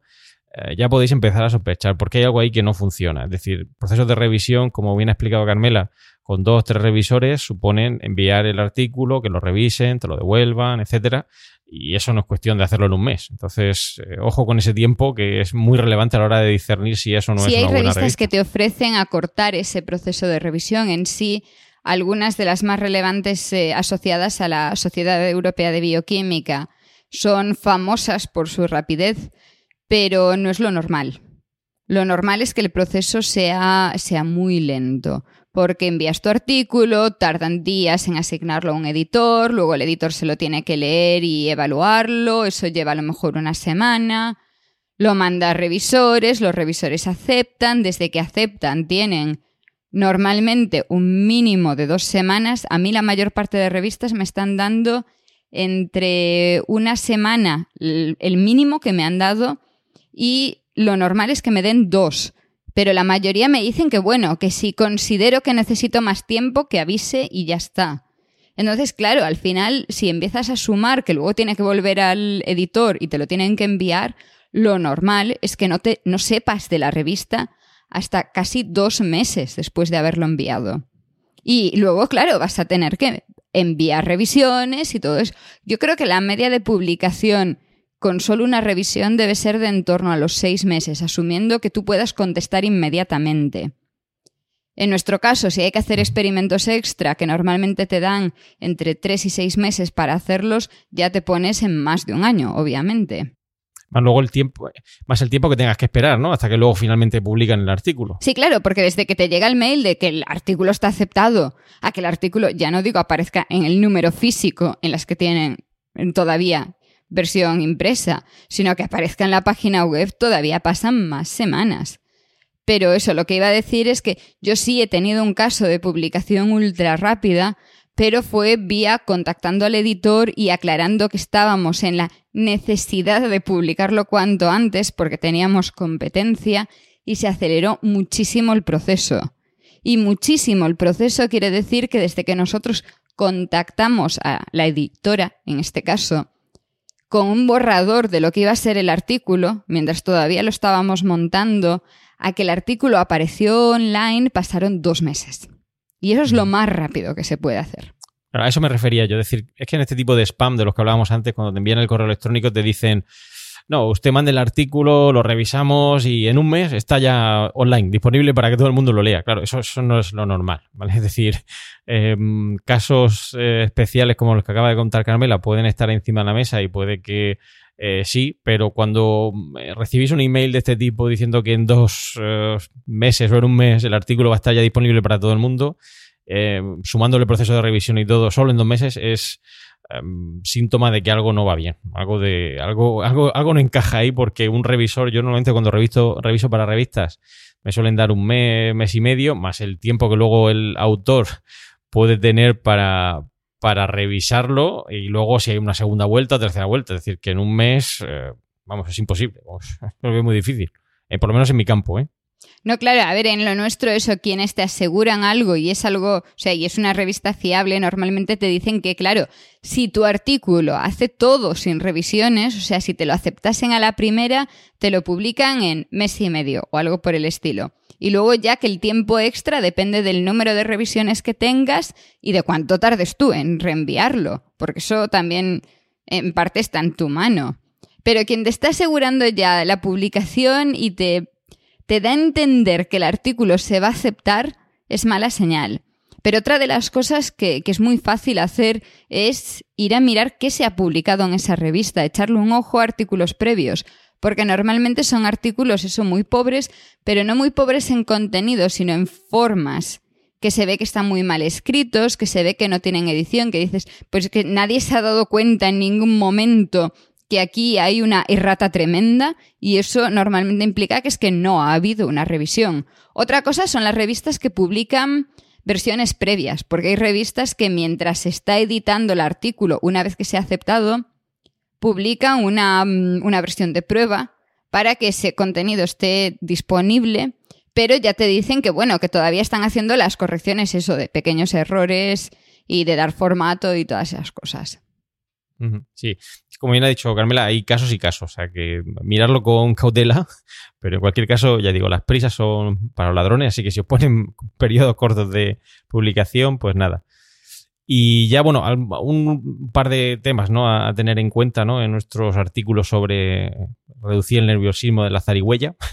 eh, ya podéis empezar a sospechar, porque hay algo ahí que no funciona. Es decir, procesos de revisión, como bien ha explicado Carmela, con dos o tres revisores suponen enviar el artículo, que lo revisen, te lo devuelvan, etcétera. Y eso no es cuestión de hacerlo en un mes. Entonces, eh, ojo con ese tiempo que es muy relevante a la hora de discernir si eso no es una buena hay revistas que te ofrecen acortar ese proceso de revisión en sí. Algunas de las más relevantes eh, asociadas a la Sociedad Europea de Bioquímica son famosas por su rapidez, pero no es lo normal. Lo normal es que el proceso sea, sea muy lento porque envías tu artículo, tardan días en asignarlo a un editor, luego el editor se lo tiene que leer y evaluarlo, eso lleva a lo mejor una semana, lo manda a revisores, los revisores aceptan, desde que aceptan tienen normalmente un mínimo de dos semanas, a mí la mayor parte de revistas me están dando entre una semana, el mínimo que me han dado, y lo normal es que me den dos pero la mayoría me dicen que bueno, que si considero que necesito más tiempo, que avise y ya está. Entonces, claro, al final, si empiezas a sumar que luego tiene que volver al editor y te lo tienen que enviar, lo normal es que no, te, no sepas de la revista hasta casi dos meses después de haberlo enviado. Y luego, claro, vas a tener que enviar revisiones y todo eso. Yo creo que la media de publicación con solo una revisión debe ser de en torno a los seis meses, asumiendo que tú puedas contestar inmediatamente. En nuestro caso, si hay que hacer experimentos extra que normalmente te dan entre tres y seis meses para hacerlos, ya te pones en más de un año, obviamente. Más luego el tiempo, más el tiempo que tengas que esperar, ¿no? Hasta que luego finalmente publican el artículo. Sí, claro, porque desde que te llega el mail de que el artículo está aceptado a que el artículo, ya no digo aparezca en el número físico en las que tienen todavía versión impresa, sino que aparezca en la página web todavía pasan más semanas. Pero eso, lo que iba a decir es que yo sí he tenido un caso de publicación ultra rápida, pero fue vía contactando al editor y aclarando que estábamos en la necesidad de publicarlo cuanto antes porque teníamos competencia y se aceleró muchísimo el proceso. Y muchísimo el proceso quiere decir que desde que nosotros contactamos a la editora, en este caso, con un borrador de lo que iba a ser el artículo, mientras todavía lo estábamos montando, a que el artículo apareció online pasaron dos meses. Y eso es lo mm. más rápido que se puede hacer. A eso me refería yo. Es decir, es que en este tipo de spam de los que hablábamos antes, cuando te envían el correo electrónico, te dicen, no, usted manda el artículo, lo revisamos y en un mes está ya online, disponible para que todo el mundo lo lea. Claro, eso, no es lo normal, ¿vale? Es decir, em, casos eh, especiales como los que acaba de contar Carmela pueden estar encima de la mesa y puede que eh, sí, pero cuando eh, recibís un email de este tipo diciendo que en dos meses o en un mes el artículo va a estar ya disponible para todo el mundo, sumándole el proceso de revisión y todo, solo en dos meses es Em, síntoma de que algo no va bien. Algo de. Algo, algo, algo no encaja ahí porque un revisor, yo normalmente cuando reviso, reviso para revistas, me suelen dar un mes, mes y medio, más el tiempo que luego el autor puede tener para, para revisarlo y luego si hay una segunda vuelta tercera vuelta. Es decir, que en un mes, eh, vamos, es imposible. es muy difícil. Eh, por lo menos en mi campo, ¿eh? No, claro, a ver, en lo nuestro eso, quienes te aseguran algo y es algo, o sea, y es una revista fiable, normalmente te dicen que, claro, si tu artículo hace todo sin revisiones, o sea, si te lo aceptasen a la primera, te lo publican en mes y medio o algo por el estilo. Y luego ya que el tiempo extra depende del número de revisiones que tengas y de cuánto tardes tú en reenviarlo, porque eso también en parte está en tu mano. Pero quien te está asegurando ya la publicación y te te da a entender que el artículo se va a aceptar, es mala señal. Pero otra de las cosas que, es muy fácil hacer es ir a mirar qué se ha publicado en esa revista, echarle un ojo a artículos previos, porque normalmente son artículos, eso, muy pobres, pero no muy pobres en contenido, sino en formas que se ve que están muy mal escritos, que se ve que no tienen edición, que dices, pues que nadie se ha dado cuenta en ningún momento que aquí hay una errata tremenda y eso normalmente implica que es que no ha habido una revisión. Otra cosa son las revistas que publican versiones previas, porque hay revistas que mientras se está editando el artículo, una vez que se ha aceptado, publican una, mm, una versión de prueba para que ese contenido esté disponible, pero ya te dicen que bueno, que todavía están haciendo las correcciones eso de pequeños errores y de dar formato y todas esas cosas. Sí, como bien ha dicho Carmela, hay casos y casos, o sea que mirarlo con cautela, pero en cualquier caso, ya digo, las prisas son para ladrones, así que si os ponen periodos cortos de publicación, pues nada. Y ya, bueno, un par de temas ¿no? a tener en cuenta ¿no? en nuestros artículos sobre reducir el nerviosismo de la zarigüeya.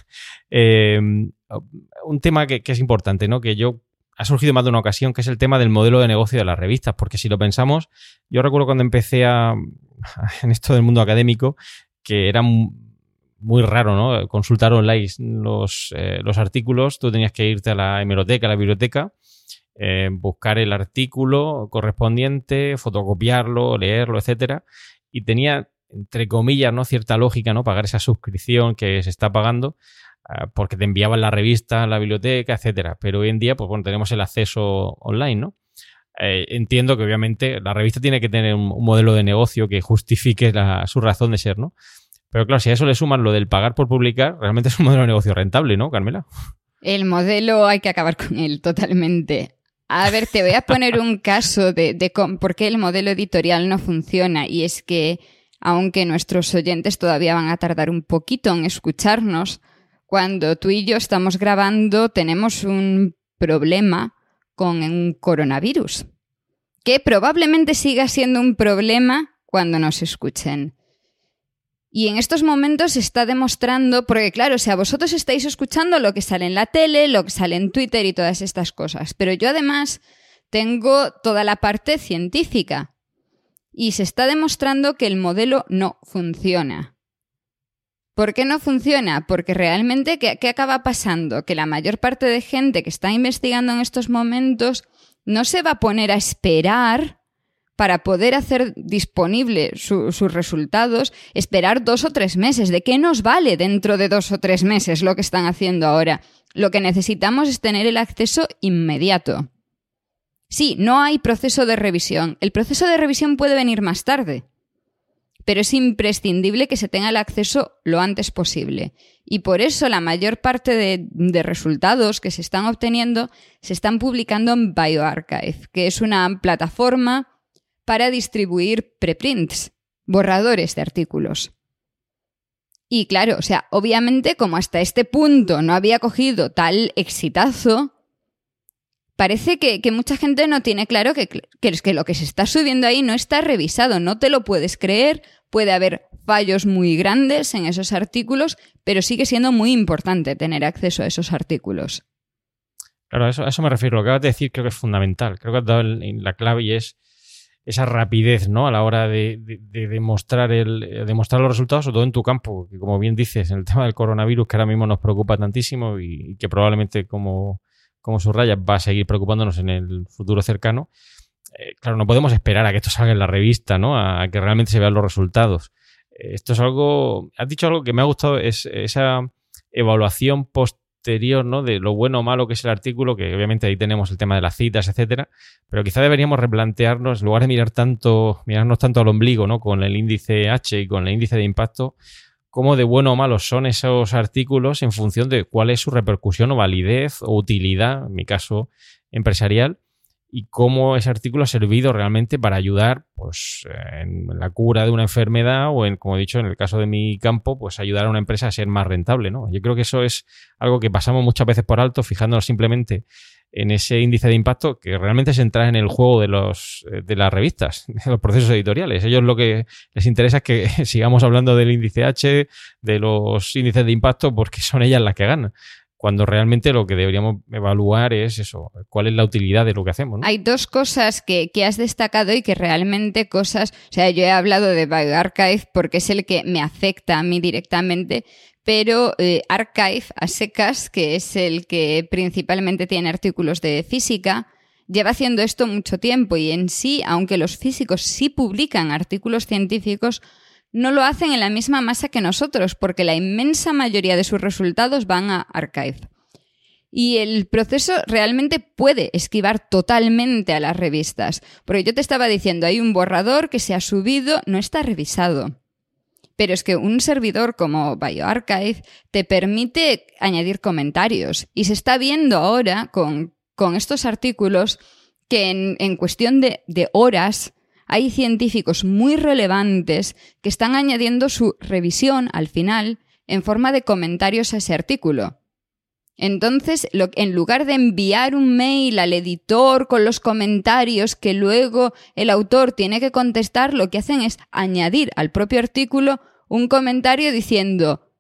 Eh, un tema que, que, es importante, ¿no? que yo ha surgido más de una ocasión, que es el tema del modelo de negocio de las revistas, porque si lo pensamos, yo recuerdo cuando empecé a, en esto del mundo académico, que era muy raro, ¿no? Consultar online los, eh, los artículos, tú tenías que irte a la hemeroteca, a la biblioteca, eh, buscar el artículo correspondiente, fotocopiarlo, leerlo, etcétera, y tenía entre comillas, ¿no? cierta lógica, ¿no? Pagar esa suscripción que se está pagando porque te enviaban la revista, la biblioteca, etcétera. Pero hoy en día, pues bueno, tenemos el acceso online, ¿no? Eh, entiendo que obviamente la revista tiene que tener un, modelo de negocio que justifique su razón de ser, ¿no? Pero claro, si a eso le suman lo del pagar por publicar, realmente es un modelo de negocio rentable, ¿no, Carmela? El modelo hay que acabar con él totalmente. A ver, te voy a poner un caso de, de por qué el modelo editorial no funciona y es que, aunque nuestros oyentes todavía van a tardar un poquito en escucharnos, cuando tú y yo estamos grabando tenemos un problema con un coronavirus, que probablemente siga siendo un problema cuando nos escuchen. Y en estos momentos se está demostrando, porque claro, o sea, vosotros estáis escuchando lo que sale en la tele, lo que sale en Twitter y todas estas cosas, pero yo además tengo toda la parte científica. Y se está demostrando que el modelo no funciona. ¿Por qué no funciona? Porque realmente, ¿qué, acaba pasando? Que la mayor parte de gente que está investigando en estos momentos no se va a poner a esperar para poder hacer disponible sus resultados, esperar dos o tres meses. ¿De qué nos vale dentro de dos o tres meses lo que están haciendo ahora? Lo que necesitamos es tener el acceso inmediato. Sí, no hay proceso de revisión. El proceso de revisión puede venir más tarde pero es imprescindible que se tenga el acceso lo antes posible. Y por eso la mayor parte de, resultados que se están obteniendo se están publicando en BioArchive, que es una plataforma para distribuir preprints, borradores de artículos. Y claro, o sea, obviamente como hasta este punto no había cogido tal exitazo, parece que, mucha gente no tiene claro que, que, lo que se está subiendo ahí no está revisado, no te lo puedes creer, puede haber fallos muy grandes en esos artículos, pero sigue siendo muy importante tener acceso a esos artículos. Claro, a eso, eso me refiero. Lo que acabas de decir creo que es fundamental. Creo que has dado la clave y es esa rapidez ¿no? a la hora de, demostrar, el, demostrar los resultados, sobre todo en tu campo, que como bien dices, en el tema del coronavirus, que ahora mismo nos preocupa tantísimo y, que probablemente, como, como subrayas, va a seguir preocupándonos en el futuro cercano. Eh, claro, no podemos esperar a que esto salga en la revista, ¿no? A que realmente se vean los resultados. Eh, esto es algo. Has dicho algo que me ha gustado, es esa evaluación posterior, ¿no? De lo bueno o malo que es el artículo, que obviamente ahí tenemos el tema de las citas, etcétera. Pero quizá deberíamos replantearnos, en lugar de mirar tanto, mirarnos tanto al ombligo, ¿no? Con el índice H y con el índice de impacto, cómo de bueno o malo son esos artículos en función de cuál es su repercusión o validez o utilidad, en mi caso empresarial, y cómo ese artículo ha servido realmente para ayudar pues, en la cura de una enfermedad o, en, como he dicho, en el caso de mi campo, pues ayudar a una empresa a ser más rentable. ¿no? Yo creo que eso es algo que pasamos muchas veces por alto, fijándonos simplemente en ese índice de impacto que realmente se entra en el juego de, los, eh, de las revistas, de los procesos editoriales. Ellos lo que les interesa es que sigamos hablando del índice H, de los índices de impacto, porque son ellas las que ganan cuando realmente lo que deberíamos evaluar es eso, cuál es la utilidad de lo que hacemos. Hay dos cosas que, que, has destacado y que realmente cosas, o sea, yo he hablado de BioArchive porque es el que me afecta a mí directamente, pero eh, Archive a secas, que es el que principalmente tiene artículos de física, lleva haciendo esto mucho tiempo y en sí, aunque los físicos sí publican artículos científicos, no lo hacen en la misma masa que nosotros, porque la inmensa mayoría de sus resultados van a Archive. Y el proceso realmente puede esquivar totalmente a las revistas. Porque yo te estaba diciendo, hay un borrador que se ha subido, no está revisado. Pero es que un servidor como BioArchive te permite añadir comentarios. Y se está viendo ahora con, estos artículos que en, cuestión de, de horas hay científicos muy relevantes que están añadiendo su revisión al final en forma de comentarios a ese artículo. Entonces, en lugar de enviar un mail al editor con los comentarios que luego el autor tiene que contestar, lo que hacen es añadir al propio artículo un comentario diciendo,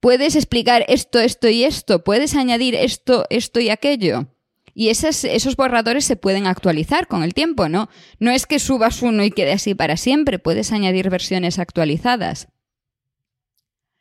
puedes explicar esto, esto y esto, puedes añadir esto, esto y aquello. Y esos borradores se pueden actualizar con el tiempo, ¿no? No es que subas uno y quede así para siempre, puedes añadir versiones actualizadas.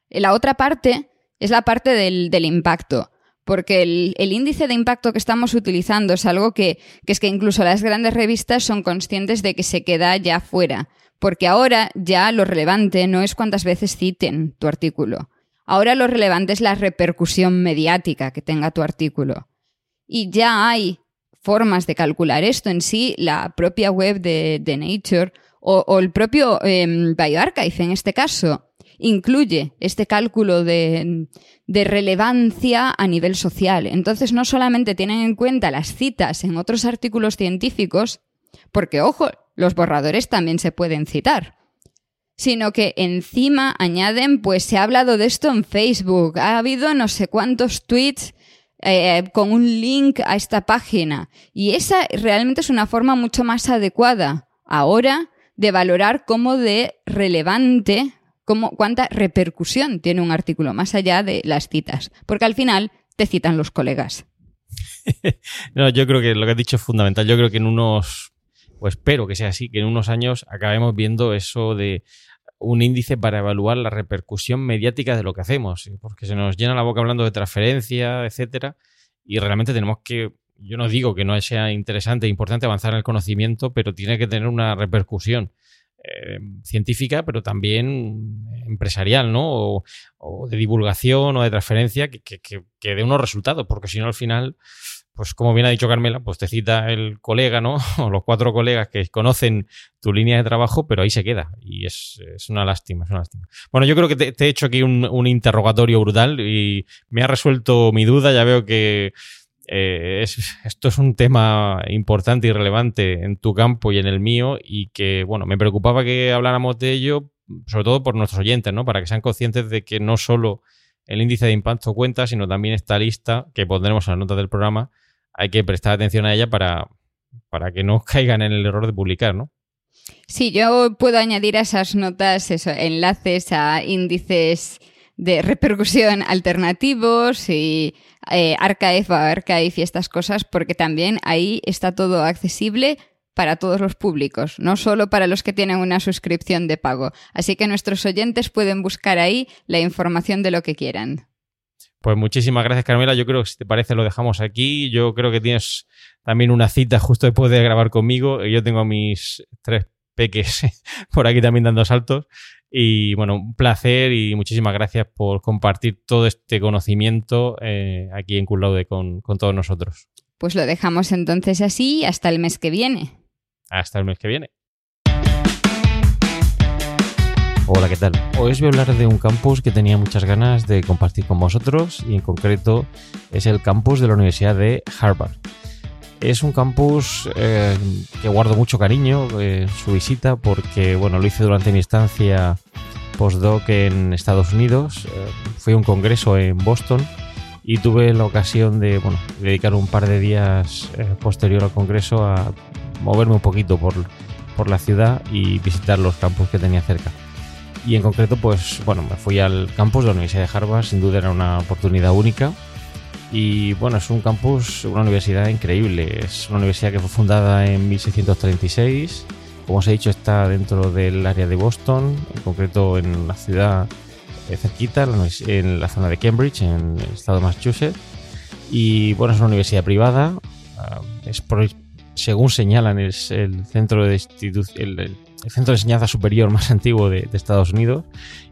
La otra parte es la parte del, impacto porque el, índice de impacto que estamos utilizando es algo que, es que incluso las grandes revistas son conscientes de que se queda ya fuera, porque ahora ya lo relevante no es cuántas veces citen tu artículo, ahora lo relevante es la repercusión mediática que tenga tu artículo. Y ya hay formas de calcular esto en sí, la propia web de, Nature o, el propio em, BioArchive en este caso incluye este cálculo de, relevancia a nivel social. Entonces no solamente tienen en cuenta las citas en otros artículos científicos, porque ojo, los borradores también se pueden citar, sino que encima añaden, pues se ha hablado de esto en Facebook, ha habido no sé cuántos tweets eh, con un link a esta página. Y esa realmente es una forma mucho más adecuada ahora de valorar cómo de relevante, cuánta repercusión tiene un artículo, más allá de las citas. Porque al final te citan los colegas. no, yo creo que lo que has dicho es fundamental. Yo creo que en unos, pues espero que sea así, que en unos años acabemos viendo eso de un índice para evaluar la repercusión mediática de lo que hacemos, porque se nos llena la boca hablando de transferencia, etcétera, y realmente tenemos que, yo no digo que no sea interesante e importante avanzar en el conocimiento, pero tiene que tener una repercusión eh, científica, pero también empresarial, ¿no? O, de divulgación o de transferencia que, que, que dé unos resultados, porque si no al final pues como bien ha dicho Carmela, pues te cita el colega, ¿no? O los cuatro colegas que conocen tu línea de trabajo, pero ahí se queda. Y es, una lástima, es una lástima. Bueno, yo creo que te, he hecho aquí un, interrogatorio brutal y me ha resuelto mi duda. Ya veo que eh, esto es un tema importante y relevante en tu campo y en el mío y que, bueno, me preocupaba que habláramos de ello, sobre todo por nuestros oyentes, ¿no? Para que sean conscientes de que no solo el índice de impacto cuenta, sino también esta lista que pondremos en las notas del programa hay que prestar atención a ella para, para que no caigan en el error de publicar, ¿no? Sí, yo puedo añadir a esas notas eso, enlaces a índices de repercusión alternativos y eh, Archive Archive y estas cosas, porque también ahí está todo accesible para todos los públicos, no solo para los que tienen una suscripción de pago. Así que nuestros oyentes pueden buscar ahí la información de lo que quieran. Pues muchísimas gracias, Carmela. Yo creo que si te parece lo dejamos aquí. Yo creo que tienes también una cita justo después de grabar conmigo. Yo tengo mis tres peques por aquí también dando saltos. Y bueno, un placer y muchísimas gracias por compartir todo este conocimiento eh, aquí en Culaude con, con todos nosotros. Pues lo dejamos entonces así hasta el mes que viene. Hasta el mes que viene. Hola, ¿qué tal? Hoy os voy a hablar de un campus que tenía muchas ganas de compartir con vosotros y en concreto es el campus de la Universidad de Harvard. Es un campus eh, que guardo mucho cariño en su visita porque bueno, lo hice durante mi estancia postdoc en Estados Unidos. Eh, fui a un congreso en Boston y tuve la ocasión de bueno, dedicar un par de días eh, posterior al congreso a moverme un poquito por, por la ciudad y visitar los campus que tenía cerca. Y en concreto, pues bueno, me fui al campus de la Universidad de Harvard, sin duda era una oportunidad única. Y bueno, es un campus, una universidad increíble. Es una universidad que fue fundada en 1636. Como os he dicho, está dentro del área de Boston, en concreto en la ciudad eh, cerquita, en la zona de Cambridge, en el estado de Massachusetts. Y bueno, es una universidad privada. Ah, es según señalan, es el centro de el, centro de enseñanza superior más antiguo de, Estados Unidos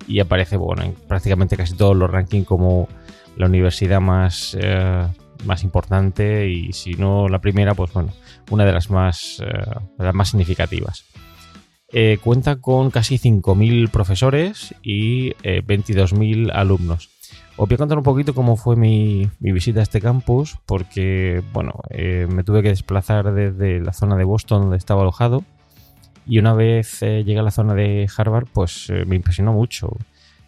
y aparece bueno, en prácticamente casi todos los rankings como la universidad más, eh, más importante y si no la primera, pues bueno, una de las más, eh, las más significativas. Eh, cuenta con casi 5.000 profesores y 22.000 alumnos. Os voy a contar un poquito cómo fue mi, visita a este campus, porque bueno, me tuve que desplazar desde la zona de Boston donde estaba alojado y una vez eh, llegué a la zona de Harvard, pues eh, me impresionó mucho.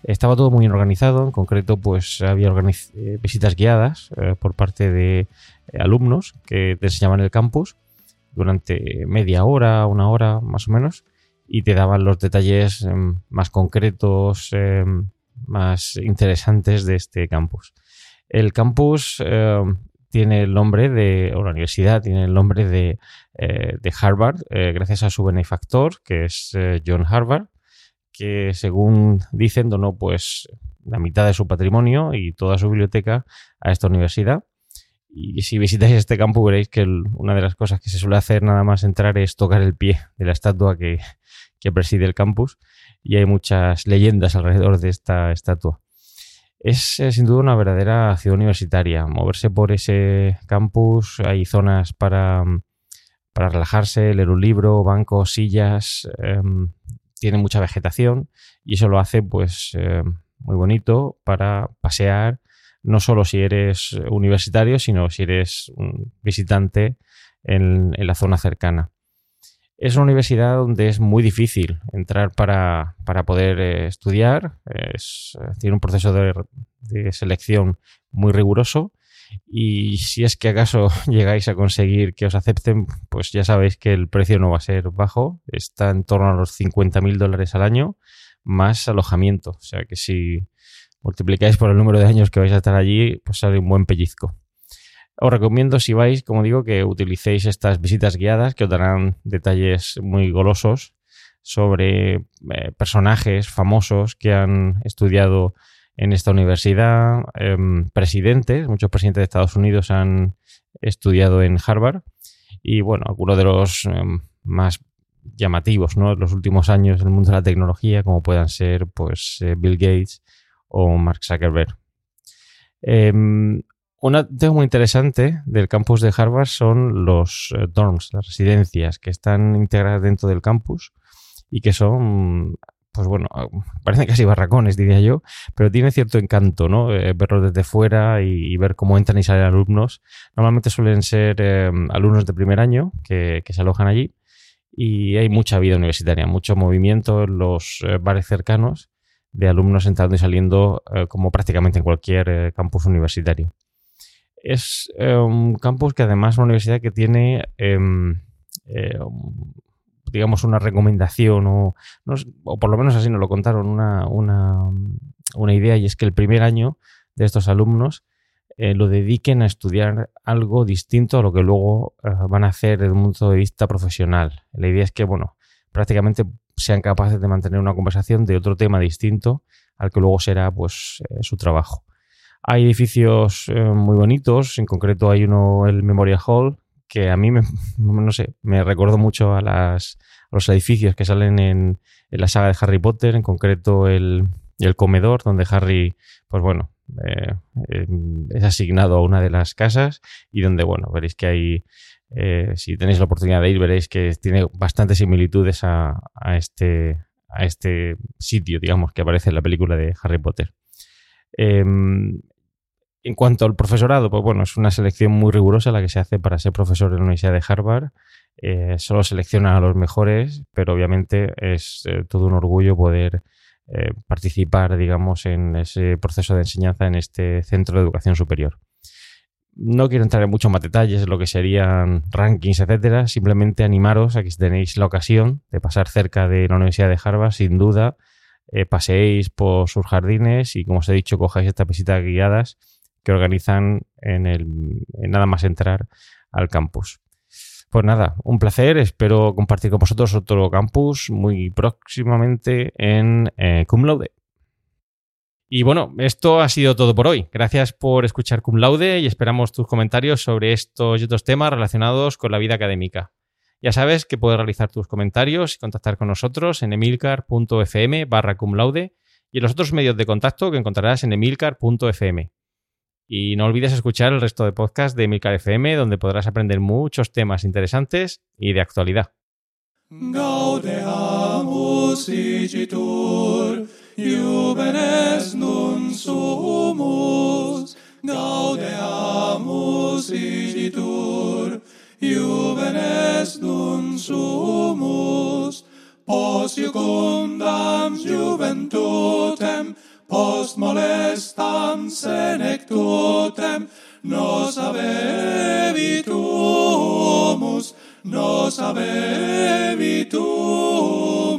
Estaba todo muy organizado, en concreto pues había eh, visitas guiadas por parte de alumnos que te enseñaban el campus durante media hora, una hora más o menos, y te daban los detalles em, más concretos, em, más interesantes de este campus. El campus em, tiene el nombre de, o la universidad tiene el nombre de, eh, Harvard, eh, gracias a su benefactor, que es eh, John Harvard, que según dicen donó pues la mitad de su patrimonio y toda su biblioteca a esta universidad. Y si visitáis este campo veréis que una de las cosas que se suele hacer nada más entrar es tocar el pie de la estatua que, que preside el campus y hay muchas leyendas alrededor de esta estatua. Es eh, sin duda una verdadera ciudad universitaria. Moverse por ese campus, hay zonas para, para relajarse, leer un libro, bancos, sillas, em, tiene mucha vegetación y eso lo hace pues em, muy bonito para pasear, no solo si eres universitario, sino si eres un visitante en la zona cercana. Es una universidad donde es muy difícil entrar para, poder eh, estudiar. tiene un proceso de, selección muy riguroso. Y si es que acaso llegáis a conseguir que os acepten, pues ya sabéis que el precio no va a ser bajo. Está en torno a los 50 mil dólares al año, más alojamiento. O sea que si multiplicáis por el número de años que vais a estar allí, pues sale un buen pellizco. Os recomiendo, si vais, como digo, que utilicéis estas visitas guiadas que os darán detalles muy golosos sobre eh, personajes famosos que han estudiado en esta universidad, em, presidentes, muchos presidentes de Estados Unidos han estudiado en Harvard y bueno, algunos de los em, más llamativos, ¿no? Los últimos años en el mundo de la tecnología, como puedan ser pues eh, Bill Gates o Mark Zuckerberg. Em, un tema muy interesante del campus de Harvard son los eh, dorms, las residencias que están integradas dentro del campus y que son, pues bueno, parecen casi barracones, diría yo, pero tiene cierto encanto, ¿no? Eh, verlos desde fuera y, ver cómo entran y salen alumnos. Normalmente suelen ser em, alumnos de primer año que, se alojan allí y hay mucha vida universitaria, mucho movimiento en los eh, bares cercanos de alumnos entrando y saliendo como prácticamente en cualquier campus universitario es eh, un campus que además es una universidad que tiene, em, eh, digamos, una recomendación o, o, por lo menos así nos lo contaron, una, una, idea y es que el primer año de estos alumnos eh, lo dediquen a estudiar algo distinto a lo que luego van a hacer desde un punto de vista profesional. La idea es que, bueno, prácticamente sean capaces de mantener una conversación de otro tema distinto al que luego será pues su trabajo. Hay edificios eh, muy bonitos, en concreto hay uno, el Memorial Hall, que a mí me, no sé, me mucho a, las, los edificios que salen en, la saga de Harry Potter, en concreto el, comedor, donde Harry, pues bueno, eh, em, es asignado a una de las casas y donde, bueno, veréis que hay, eh, si tenéis la oportunidad de ir, veréis que tiene bastantes similitudes a, este, a este sitio, digamos, que aparece en la película de Harry Potter. En cuanto al profesorado, pues bueno, es una selección muy rigurosa la que se hace para ser profesor en la Universidad de Harvard. Eh, solo seleccionan a los mejores, pero obviamente es eh, todo un orgullo poder eh, participar, digamos, en ese proceso de enseñanza en este centro de educación superior. No quiero entrar en muchos más detalles lo que serían rankings, etcétera. Simplemente animaros a que si tenéis la ocasión de pasar cerca de la Universidad de Harvard, sin duda, paseéis por sus jardines y, como os he dicho, cojáis estas visitas guiadas que organizan en, el, nada más entrar al campus. Pues nada, un placer. Espero compartir con vosotros otro campus muy próximamente en eh, Cum Laude. Y bueno, esto ha sido todo por hoy. Gracias por escuchar Cum Laude y esperamos tus comentarios sobre estos y otros temas relacionados con la vida académica. Ya sabes que puedes realizar tus comentarios y contactar con nosotros en emilcar.fm barra cum y en los otros medios de contacto que encontrarás en emilcar.fm. Y no olvides escuchar el resto de podcasts de Milcar FM, donde podrás aprender muchos temas interesantes y de actualidad. Gaudeamus igitur, juvenes nun sumus. Gaudeamus igitur, juvenes nun sumus. Pos jucundam juventutem, post molestam senec tutem, nos habebitumus, nos habebitumus.